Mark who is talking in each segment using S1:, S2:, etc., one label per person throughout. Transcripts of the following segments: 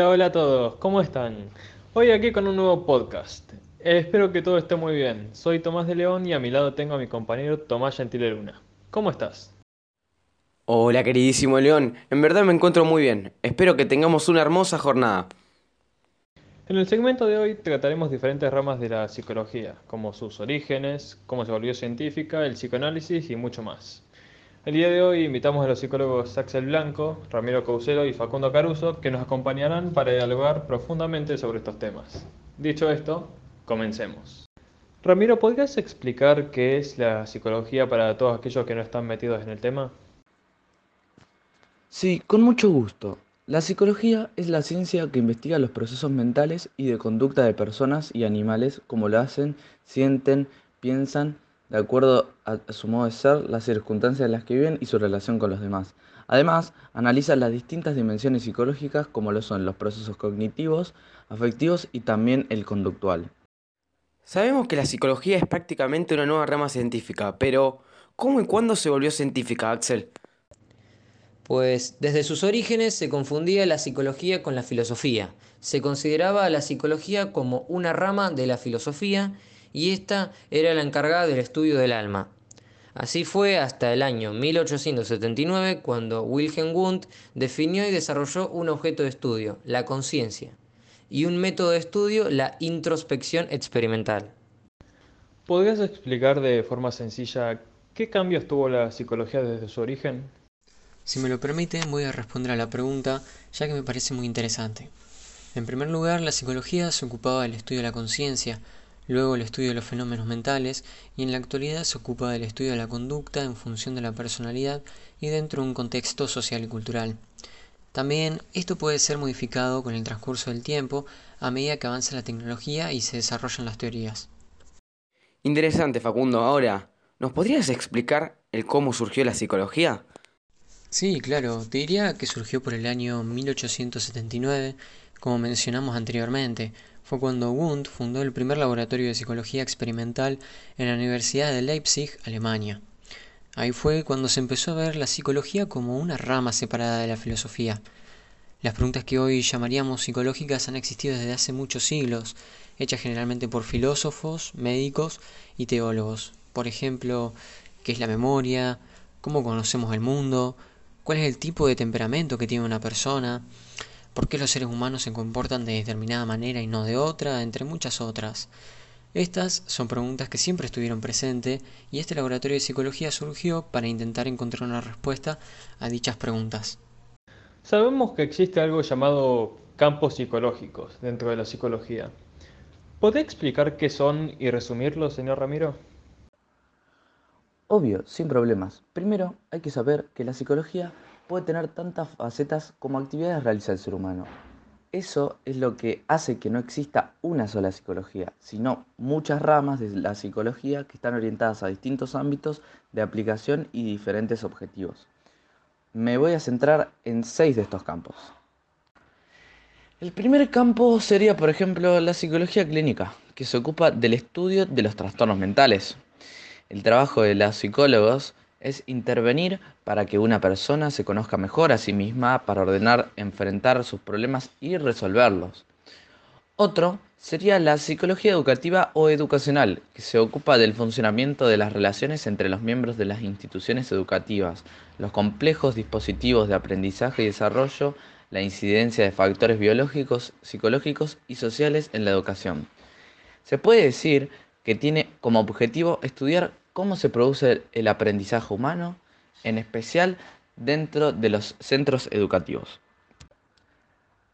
S1: Hola, hola a todos, ¿cómo están? Hoy aquí con un nuevo podcast. Eh, espero que todo esté muy bien. Soy Tomás de León y a mi lado tengo a mi compañero Tomás Gentile Luna. ¿Cómo estás?
S2: Hola queridísimo León, en verdad me encuentro muy bien. Espero que tengamos una hermosa jornada.
S1: En el segmento de hoy trataremos diferentes ramas de la psicología, como sus orígenes, cómo se volvió científica, el psicoanálisis y mucho más. El día de hoy invitamos a los psicólogos Axel Blanco, Ramiro Causero y Facundo Caruso, que nos acompañarán para dialogar profundamente sobre estos temas. Dicho esto, comencemos. Ramiro, ¿podrías explicar qué es la psicología para todos aquellos que no están metidos en el tema?
S3: Sí, con mucho gusto. La psicología es la ciencia que investiga los procesos mentales y de conducta de personas y animales, como lo hacen, sienten, piensan de acuerdo a su modo de ser, las circunstancias en las que viven y su relación con los demás. Además, analiza las distintas dimensiones psicológicas como lo son los procesos cognitivos, afectivos y también el conductual.
S2: Sabemos que la psicología es prácticamente una nueva rama científica, pero ¿cómo y cuándo se volvió científica, Axel?
S4: Pues desde sus orígenes se confundía la psicología con la filosofía. Se consideraba a la psicología como una rama de la filosofía y esta era la encargada del estudio del alma. Así fue hasta el año 1879 cuando Wilhelm Wundt definió y desarrolló un objeto de estudio, la conciencia, y un método de estudio, la introspección experimental.
S1: ¿Podrías explicar de forma sencilla qué cambios tuvo la psicología desde su origen?
S5: Si me lo permiten, voy a responder a la pregunta, ya que me parece muy interesante. En primer lugar, la psicología se ocupaba del estudio de la conciencia, luego el estudio de los fenómenos mentales y en la actualidad se ocupa del estudio de la conducta en función de la personalidad y dentro de un contexto social y cultural. También esto puede ser modificado con el transcurso del tiempo a medida que avanza la tecnología y se desarrollan las teorías.
S2: Interesante, Facundo. Ahora, ¿nos podrías explicar el cómo surgió la psicología?
S5: Sí, claro. Te diría que surgió por el año 1879, como mencionamos anteriormente, fue cuando Wundt fundó el primer laboratorio de psicología experimental en la Universidad de Leipzig, Alemania. Ahí fue cuando se empezó a ver la psicología como una rama separada de la filosofía. Las preguntas que hoy llamaríamos psicológicas han existido desde hace muchos siglos, hechas generalmente por filósofos, médicos y teólogos. Por ejemplo, ¿qué es la memoria? ¿Cómo conocemos el mundo? ¿Cuál es el tipo de temperamento que tiene una persona? Por qué los seres humanos se comportan de determinada manera y no de otra, entre muchas otras. Estas son preguntas que siempre estuvieron presentes y este laboratorio de psicología surgió para intentar encontrar una respuesta a dichas preguntas.
S1: Sabemos que existe algo llamado campos psicológicos dentro de la psicología. ¿Puede explicar qué son y resumirlo, señor Ramiro?
S3: Obvio, sin problemas. Primero, hay que saber que la psicología puede tener tantas facetas como actividades realiza el ser humano. Eso es lo que hace que no exista una sola psicología, sino muchas ramas de la psicología que están orientadas a distintos ámbitos de aplicación y diferentes objetivos. Me voy a centrar en seis de estos campos. El primer campo sería, por ejemplo, la psicología clínica, que se ocupa del estudio de los trastornos mentales. El trabajo de los psicólogos es intervenir para que una persona se conozca mejor a sí misma, para ordenar, enfrentar sus problemas y resolverlos. Otro sería la psicología educativa o educacional, que se ocupa del funcionamiento de las relaciones entre los miembros de las instituciones educativas, los complejos dispositivos de aprendizaje y desarrollo, la incidencia de factores biológicos, psicológicos y sociales en la educación. Se puede decir que tiene como objetivo estudiar cómo se produce el aprendizaje humano, en especial dentro de los centros educativos.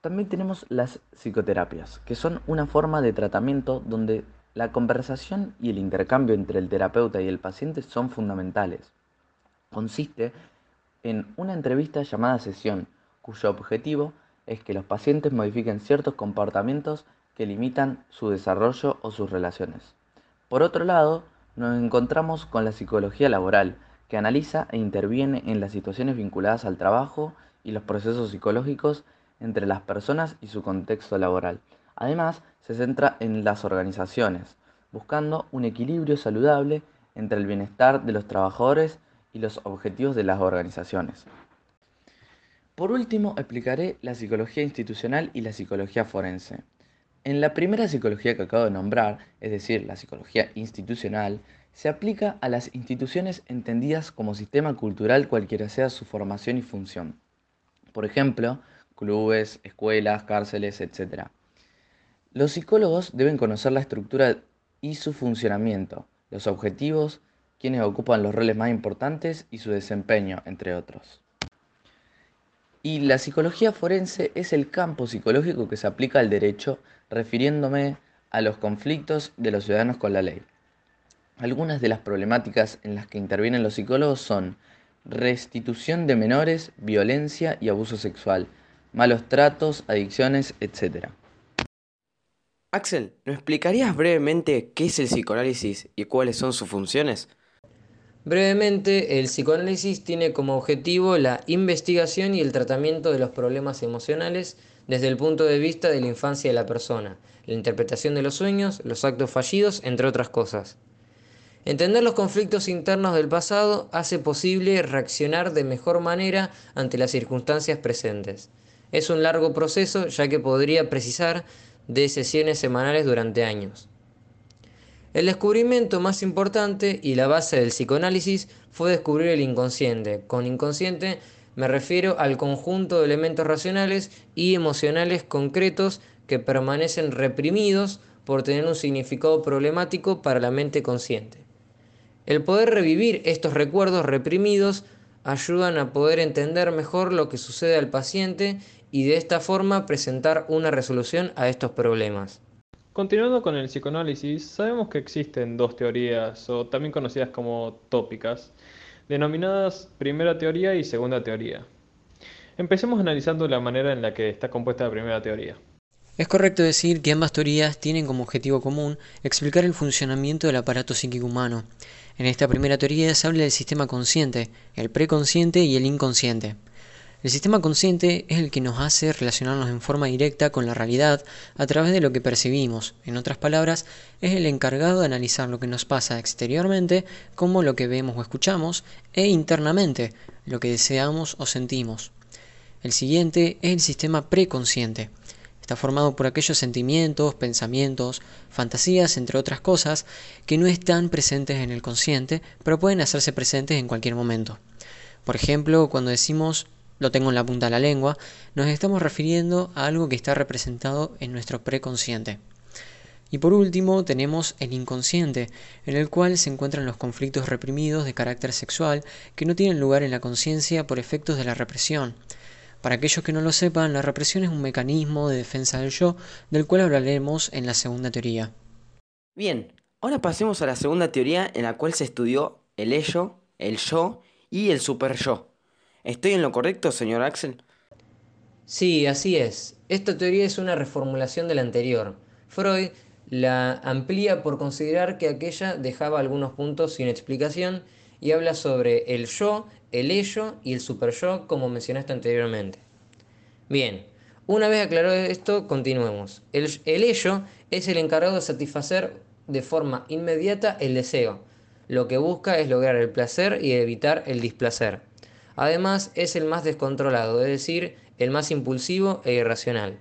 S3: También tenemos las psicoterapias, que son una forma de tratamiento donde la conversación y el intercambio entre el terapeuta y el paciente son fundamentales. Consiste en una entrevista llamada sesión, cuyo objetivo es que los pacientes modifiquen ciertos comportamientos que limitan su desarrollo o sus relaciones. Por otro lado, nos encontramos con la psicología laboral, que analiza e interviene en las situaciones vinculadas al trabajo y los procesos psicológicos entre las personas y su contexto laboral. Además, se centra en las organizaciones, buscando un equilibrio saludable entre el bienestar de los trabajadores y los objetivos de las organizaciones. Por último, explicaré la psicología institucional y la psicología forense. En la primera psicología que acabo de nombrar, es decir, la psicología institucional, se aplica a las instituciones entendidas como sistema cultural cualquiera sea su formación y función. Por ejemplo, clubes, escuelas, cárceles, etc. Los psicólogos deben conocer la estructura y su funcionamiento, los objetivos, quienes ocupan los roles más importantes y su desempeño, entre otros. Y la psicología forense es el campo psicológico que se aplica al derecho, refiriéndome a los conflictos de los ciudadanos con la ley. Algunas de las problemáticas en las que intervienen los psicólogos son restitución de menores, violencia y abuso sexual, malos tratos, adicciones, etc.
S2: Axel, ¿nos explicarías brevemente qué es el psicoanálisis y cuáles son sus funciones?
S4: Brevemente, el psicoanálisis tiene como objetivo la investigación y el tratamiento de los problemas emocionales desde el punto de vista de la infancia de la persona, la interpretación de los sueños, los actos fallidos, entre otras cosas. Entender los conflictos internos del pasado hace posible reaccionar de mejor manera ante las circunstancias presentes. Es un largo proceso ya que podría precisar de sesiones semanales durante años. El descubrimiento más importante y la base del psicoanálisis fue descubrir el inconsciente. Con inconsciente me refiero al conjunto de elementos racionales y emocionales concretos que permanecen reprimidos por tener un significado problemático para la mente consciente. El poder revivir estos recuerdos reprimidos ayudan a poder entender mejor lo que sucede al paciente y de esta forma presentar una resolución a estos problemas.
S1: Continuando con el psicoanálisis, sabemos que existen dos teorías, o también conocidas como tópicas, denominadas primera teoría y segunda teoría. Empecemos analizando la manera en la que está compuesta la primera teoría.
S5: Es correcto decir que ambas teorías tienen como objetivo común explicar el funcionamiento del aparato psíquico humano. En esta primera teoría se habla del sistema consciente, el preconsciente y el inconsciente. El sistema consciente es el que nos hace relacionarnos en forma directa con la realidad a través de lo que percibimos. En otras palabras, es el encargado de analizar lo que nos pasa exteriormente como lo que vemos o escuchamos e internamente lo que deseamos o sentimos. El siguiente es el sistema preconsciente. Está formado por aquellos sentimientos, pensamientos, fantasías, entre otras cosas, que no están presentes en el consciente, pero pueden hacerse presentes en cualquier momento. Por ejemplo, cuando decimos lo tengo en la punta de la lengua, nos estamos refiriendo a algo que está representado en nuestro preconsciente. Y por último tenemos el inconsciente, en el cual se encuentran los conflictos reprimidos de carácter sexual que no tienen lugar en la conciencia por efectos de la represión. Para aquellos que no lo sepan, la represión es un mecanismo de defensa del yo, del cual hablaremos en la segunda teoría.
S2: Bien, ahora pasemos a la segunda teoría en la cual se estudió el ello, el yo y el super yo. ¿Estoy en lo correcto, señor Axel?
S4: Sí, así es. Esta teoría es una reformulación de la anterior. Freud la amplía por considerar que aquella dejaba algunos puntos sin explicación y habla sobre el yo, el ello y el superyo como mencionaste anteriormente. Bien, una vez aclarado esto, continuemos. El, el ello es el encargado de satisfacer de forma inmediata el deseo. Lo que busca es lograr el placer y evitar el displacer. Además, es el más descontrolado, es decir, el más impulsivo e irracional.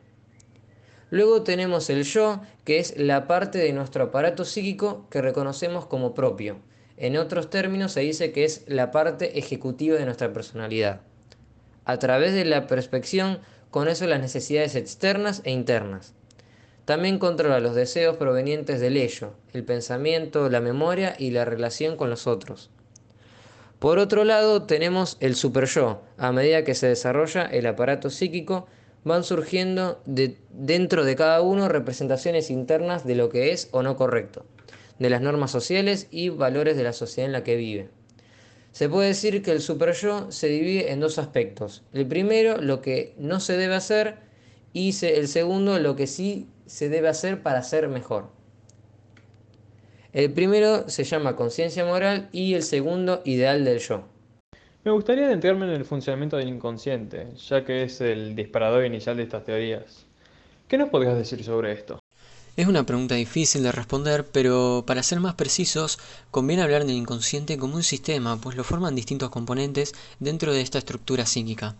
S4: Luego tenemos el yo, que es la parte de nuestro aparato psíquico que reconocemos como propio. En otros términos se dice que es la parte ejecutiva de nuestra personalidad. A través de la perspección conoce las necesidades externas e internas. También controla los deseos provenientes del ello, el pensamiento, la memoria y la relación con los otros. Por otro lado, tenemos el superyo. A medida que se desarrolla el aparato psíquico, van surgiendo dentro de cada uno representaciones internas de lo que es o no correcto, de las normas sociales y valores de la sociedad en la que vive. Se puede decir que el superyo se divide en dos aspectos. El primero, lo que no se debe hacer, y el segundo, lo que sí se debe hacer para ser mejor. El primero se llama conciencia moral y el segundo ideal del yo.
S1: Me gustaría adentrarme en el funcionamiento del inconsciente, ya que es el disparador inicial de estas teorías. ¿Qué nos podrías decir sobre esto?
S5: Es una pregunta difícil de responder, pero para ser más precisos, conviene hablar del inconsciente como un sistema, pues lo forman distintos componentes dentro de esta estructura psíquica.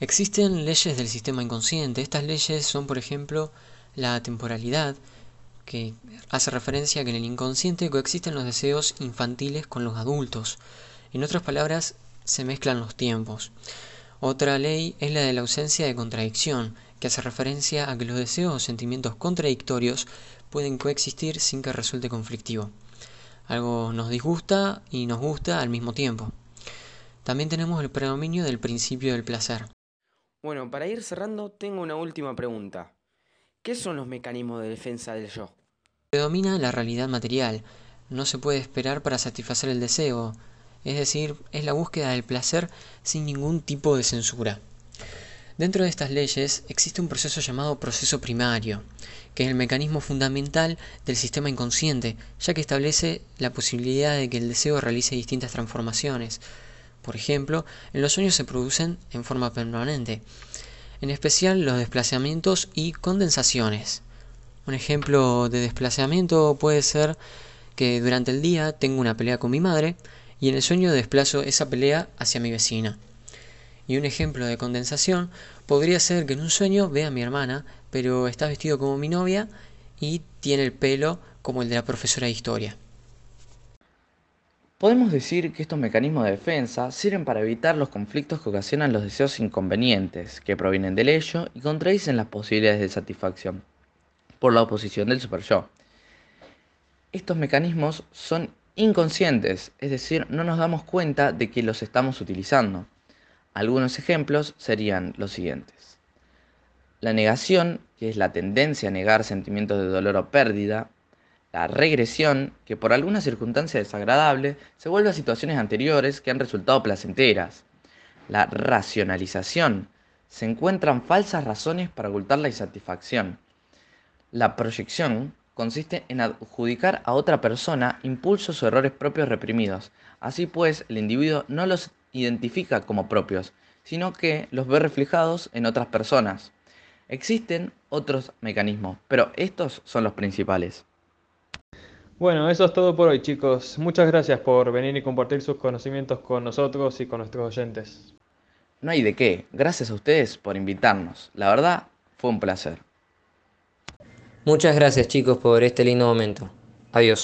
S5: Existen leyes del sistema inconsciente. Estas leyes son, por ejemplo, la temporalidad, que hace referencia a que en el inconsciente coexisten los deseos infantiles con los adultos. En otras palabras, se mezclan los tiempos. Otra ley es la de la ausencia de contradicción, que hace referencia a que los deseos o sentimientos contradictorios pueden coexistir sin que resulte conflictivo. Algo nos disgusta y nos gusta al mismo tiempo. También tenemos el predominio del principio del placer.
S2: Bueno, para ir cerrando, tengo una última pregunta. ¿Qué son los mecanismos de defensa del yo?
S5: Predomina la realidad material. No se puede esperar para satisfacer el deseo. Es decir, es la búsqueda del placer sin ningún tipo de censura. Dentro de estas leyes existe un proceso llamado proceso primario, que es el mecanismo fundamental del sistema inconsciente, ya que establece la posibilidad de que el deseo realice distintas transformaciones. Por ejemplo, en los sueños se producen en forma permanente, en especial los desplazamientos y condensaciones. Un ejemplo de desplazamiento puede ser que durante el día tengo una pelea con mi madre y en el sueño desplazo esa pelea hacia mi vecina. Y un ejemplo de condensación podría ser que en un sueño vea a mi hermana, pero está vestido como mi novia y tiene el pelo como el de la profesora de historia.
S3: Podemos decir que estos mecanismos de defensa sirven para evitar los conflictos que ocasionan los deseos inconvenientes, que provienen del ello y contradicen las posibilidades de satisfacción, por la oposición del super-yo. Estos mecanismos son inconscientes, es decir, no nos damos cuenta de que los estamos utilizando. Algunos ejemplos serían los siguientes. La negación, que es la tendencia a negar sentimientos de dolor o pérdida. La regresión, que por alguna circunstancia desagradable se vuelve a situaciones anteriores que han resultado placenteras. La racionalización, se encuentran falsas razones para ocultar la insatisfacción. La proyección consiste en adjudicar a otra persona impulsos o errores propios reprimidos. Así pues, el individuo no los identifica como propios, sino que los ve reflejados en otras personas. Existen otros mecanismos, pero estos son los principales.
S1: Bueno, eso es todo por hoy chicos. Muchas gracias por venir y compartir sus conocimientos con nosotros y con nuestros oyentes.
S3: No hay de qué. Gracias a ustedes por invitarnos. La verdad, fue un placer.
S4: Muchas gracias chicos por este lindo momento. Adiós.